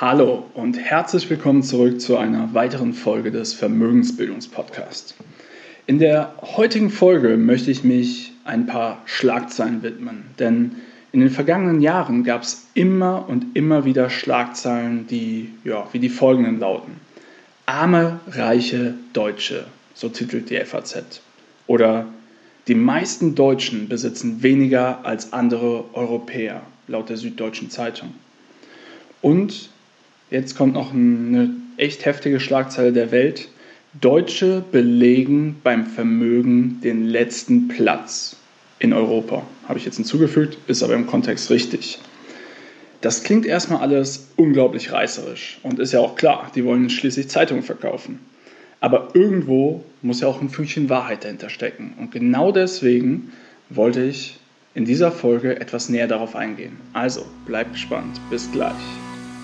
Hallo und herzlich willkommen zurück zu einer weiteren Folge des Vermögensbildungspodcasts. In der heutigen Folge möchte ich mich ein paar Schlagzeilen widmen, denn in den vergangenen Jahren gab es immer und immer wieder Schlagzeilen, die ja, wie die folgenden lauten. Arme, reiche Deutsche, so titelt die FAZ. Oder die meisten Deutschen besitzen weniger als andere Europäer, laut der Süddeutschen Zeitung. Und Jetzt kommt noch eine echt heftige Schlagzeile der Welt. Deutsche belegen beim Vermögen den letzten Platz in Europa. Habe ich jetzt hinzugefügt, ist aber im Kontext richtig. Das klingt erstmal alles unglaublich reißerisch und ist ja auch klar, die wollen schließlich Zeitungen verkaufen. Aber irgendwo muss ja auch ein Fünkchen Wahrheit dahinter stecken. Und genau deswegen wollte ich in dieser Folge etwas näher darauf eingehen. Also, bleibt gespannt. Bis gleich.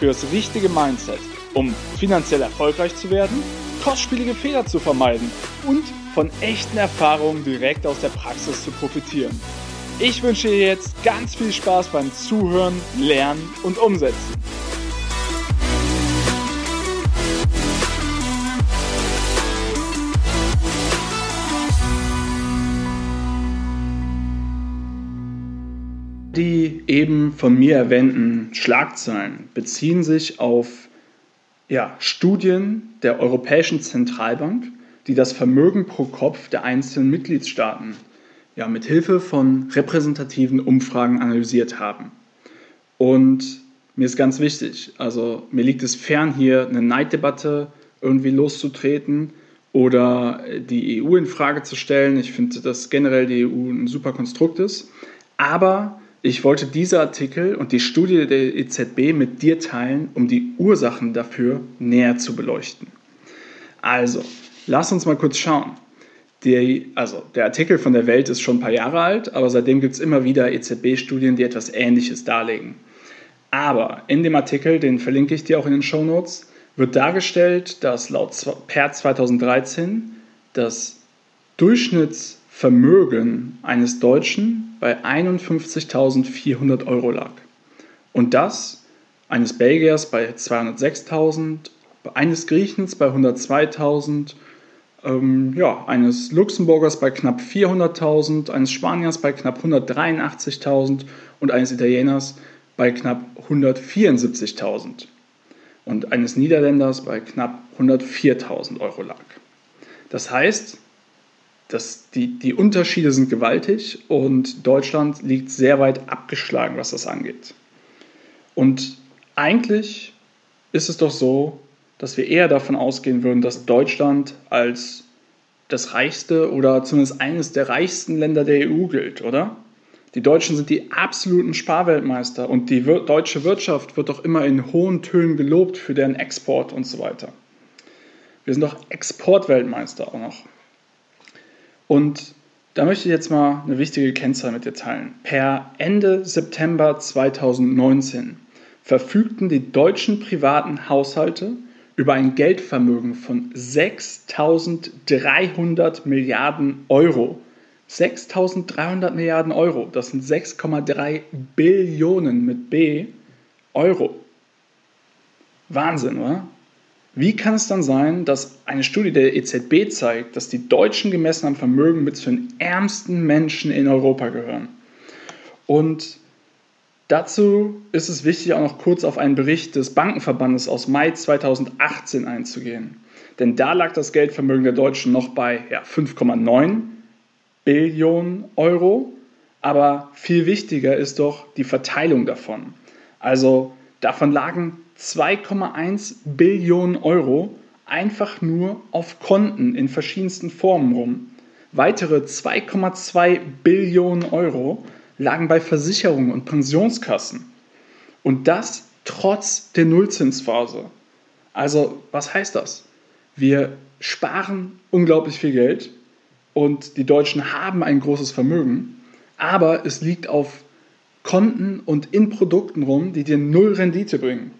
für das richtige Mindset um finanziell erfolgreich zu werden, kostspielige Fehler zu vermeiden und von echten Erfahrungen direkt aus der Praxis zu profitieren. Ich wünsche dir jetzt ganz viel Spaß beim Zuhören, Lernen und Umsetzen. Die eben von mir erwähnten Schlagzeilen beziehen sich auf ja, Studien der Europäischen Zentralbank, die das Vermögen pro Kopf der einzelnen Mitgliedstaaten ja, mit Hilfe von repräsentativen Umfragen analysiert haben. Und mir ist ganz wichtig, also mir liegt es fern, hier eine Neiddebatte irgendwie loszutreten oder die EU in Frage zu stellen. Ich finde, dass generell die EU ein super Konstrukt ist. Aber ich wollte diese Artikel und die Studie der EZB mit dir teilen, um die Ursachen dafür näher zu beleuchten. Also, lass uns mal kurz schauen. Die, also, der Artikel von der Welt ist schon ein paar Jahre alt, aber seitdem gibt es immer wieder EZB-Studien, die etwas Ähnliches darlegen. Aber in dem Artikel, den verlinke ich dir auch in den Show Notes, wird dargestellt, dass laut per 2013 das Durchschnittsvermögen eines Deutschen bei 51.400 Euro lag. Und das eines Belgiers bei 206.000, eines Griechens bei 102.000, ähm, ja, eines Luxemburgers bei knapp 400.000, eines Spaniers bei knapp 183.000 und eines Italieners bei knapp 174.000 und eines Niederländers bei knapp 104.000 Euro lag. Das heißt, das, die, die Unterschiede sind gewaltig und Deutschland liegt sehr weit abgeschlagen, was das angeht. Und eigentlich ist es doch so, dass wir eher davon ausgehen würden, dass Deutschland als das reichste oder zumindest eines der reichsten Länder der EU gilt, oder? Die Deutschen sind die absoluten Sparweltmeister und die deutsche Wirtschaft wird doch immer in hohen Tönen gelobt für deren Export und so weiter. Wir sind doch Exportweltmeister auch noch. Und da möchte ich jetzt mal eine wichtige Kennzahl mit dir teilen. Per Ende September 2019 verfügten die deutschen privaten Haushalte über ein Geldvermögen von 6.300 Milliarden Euro. 6.300 Milliarden Euro, das sind 6,3 Billionen mit B Euro. Wahnsinn, oder? Wie kann es dann sein, dass eine Studie der EZB zeigt, dass die Deutschen gemessen am Vermögen mit zu den ärmsten Menschen in Europa gehören? Und dazu ist es wichtig, auch noch kurz auf einen Bericht des Bankenverbandes aus Mai 2018 einzugehen. Denn da lag das Geldvermögen der Deutschen noch bei ja, 5,9 Billionen Euro. Aber viel wichtiger ist doch die Verteilung davon. Also davon lagen 2,1 Billionen Euro einfach nur auf Konten in verschiedensten Formen rum. Weitere 2,2 Billionen Euro lagen bei Versicherungen und Pensionskassen. Und das trotz der Nullzinsphase. Also, was heißt das? Wir sparen unglaublich viel Geld und die Deutschen haben ein großes Vermögen, aber es liegt auf Konten und in Produkten rum, die dir null Rendite bringen.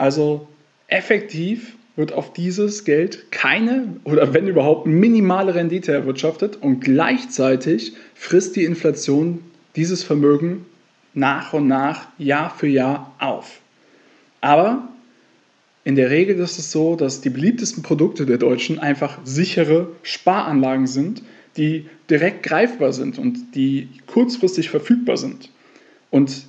Also effektiv wird auf dieses Geld keine oder wenn überhaupt minimale Rendite erwirtschaftet und gleichzeitig frisst die Inflation dieses Vermögen nach und nach, Jahr für Jahr auf. Aber in der Regel ist es so, dass die beliebtesten Produkte der Deutschen einfach sichere Sparanlagen sind, die direkt greifbar sind und die kurzfristig verfügbar sind. Und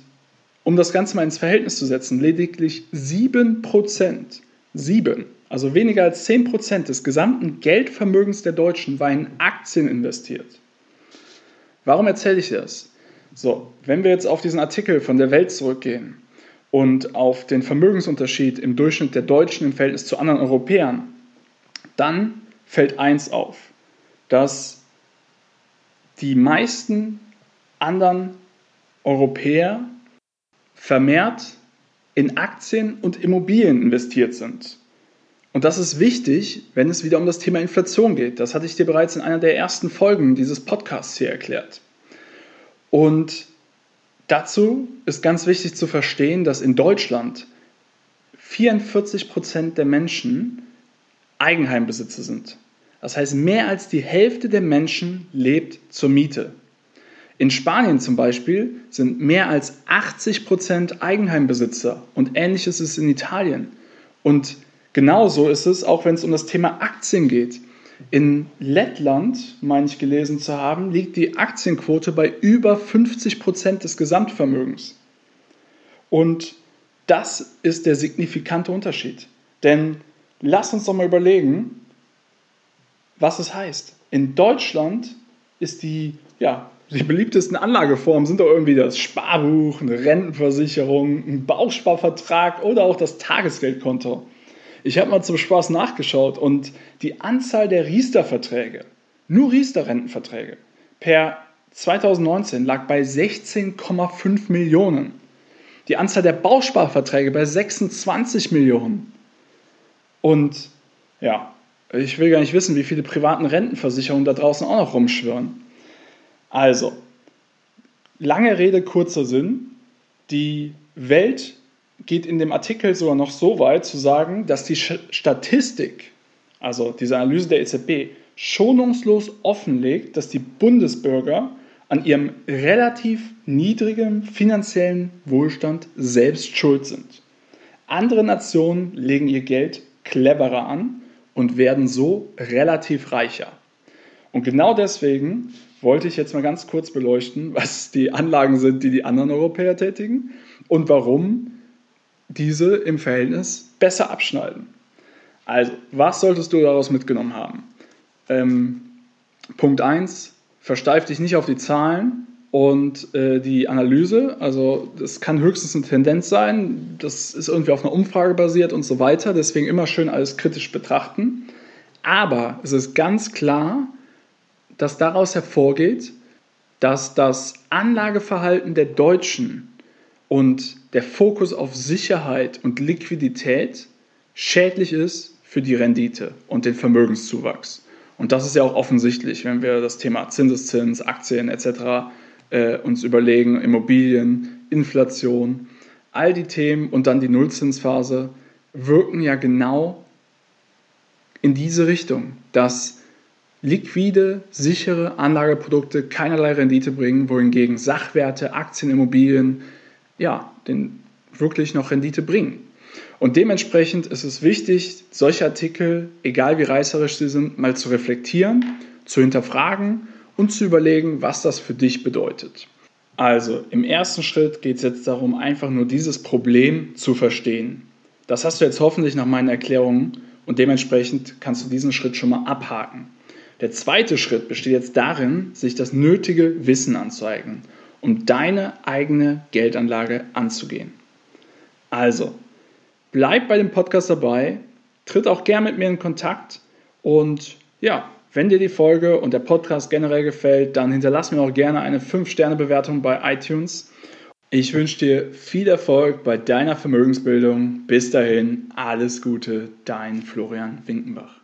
um das Ganze mal ins Verhältnis zu setzen, lediglich 7%, 7, also weniger als 10% des gesamten Geldvermögens der Deutschen war in Aktien investiert. Warum erzähle ich das? So, wenn wir jetzt auf diesen Artikel von der Welt zurückgehen und auf den Vermögensunterschied im Durchschnitt der Deutschen im Verhältnis zu anderen Europäern, dann fällt eins auf, dass die meisten anderen Europäer vermehrt in Aktien und Immobilien investiert sind. Und das ist wichtig, wenn es wieder um das Thema Inflation geht. Das hatte ich dir bereits in einer der ersten Folgen dieses Podcasts hier erklärt. Und dazu ist ganz wichtig zu verstehen, dass in Deutschland 44 Prozent der Menschen Eigenheimbesitzer sind. Das heißt, mehr als die Hälfte der Menschen lebt zur Miete. In Spanien zum Beispiel sind mehr als 80 Prozent Eigenheimbesitzer und ähnliches ist in Italien. Und genauso ist es auch, wenn es um das Thema Aktien geht. In Lettland, meine ich gelesen zu haben, liegt die Aktienquote bei über 50 Prozent des Gesamtvermögens. Und das ist der signifikante Unterschied. Denn lass uns doch mal überlegen, was es heißt. In Deutschland ist die, ja, die beliebtesten Anlageformen sind doch irgendwie das Sparbuch, eine Rentenversicherung, ein Bausparvertrag oder auch das Tagesgeldkonto. Ich habe mal zum Spaß nachgeschaut und die Anzahl der Riester-Verträge, nur Riester-Rentenverträge, per 2019 lag bei 16,5 Millionen. Die Anzahl der Bausparverträge bei 26 Millionen. Und ja, ich will gar nicht wissen, wie viele privaten Rentenversicherungen da draußen auch noch rumschwirren. Also, lange Rede, kurzer Sinn. Die Welt geht in dem Artikel sogar noch so weit zu sagen, dass die Statistik, also diese Analyse der EZB, schonungslos offenlegt, dass die Bundesbürger an ihrem relativ niedrigen finanziellen Wohlstand selbst schuld sind. Andere Nationen legen ihr Geld cleverer an und werden so relativ reicher. Und genau deswegen wollte ich jetzt mal ganz kurz beleuchten, was die Anlagen sind, die die anderen Europäer tätigen und warum diese im Verhältnis besser abschneiden. Also, was solltest du daraus mitgenommen haben? Ähm, Punkt 1, versteif dich nicht auf die Zahlen und äh, die Analyse. Also, das kann höchstens eine Tendenz sein, das ist irgendwie auf einer Umfrage basiert und so weiter. Deswegen immer schön alles kritisch betrachten. Aber es ist ganz klar, dass daraus hervorgeht, dass das Anlageverhalten der Deutschen und der Fokus auf Sicherheit und Liquidität schädlich ist für die Rendite und den Vermögenszuwachs. Und das ist ja auch offensichtlich, wenn wir das Thema Zinseszins, Aktien etc. Äh, uns überlegen, Immobilien, Inflation, all die Themen und dann die Nullzinsphase wirken ja genau in diese Richtung, dass liquide, sichere Anlageprodukte keinerlei Rendite bringen, wohingegen Sachwerte, Aktien, Immobilien ja, den wirklich noch Rendite bringen. Und dementsprechend ist es wichtig, solche Artikel, egal wie reißerisch sie sind, mal zu reflektieren, zu hinterfragen und zu überlegen, was das für dich bedeutet. Also im ersten Schritt geht es jetzt darum, einfach nur dieses Problem zu verstehen. Das hast du jetzt hoffentlich nach meinen Erklärungen und dementsprechend kannst du diesen Schritt schon mal abhaken. Der zweite Schritt besteht jetzt darin, sich das nötige Wissen anzueignen um deine eigene Geldanlage anzugehen. Also, bleib bei dem Podcast dabei, tritt auch gern mit mir in Kontakt und ja, wenn dir die Folge und der Podcast generell gefällt, dann hinterlass mir auch gerne eine 5-Sterne-Bewertung bei iTunes. Ich wünsche dir viel Erfolg bei deiner Vermögensbildung. Bis dahin, alles Gute, dein Florian Winkenbach.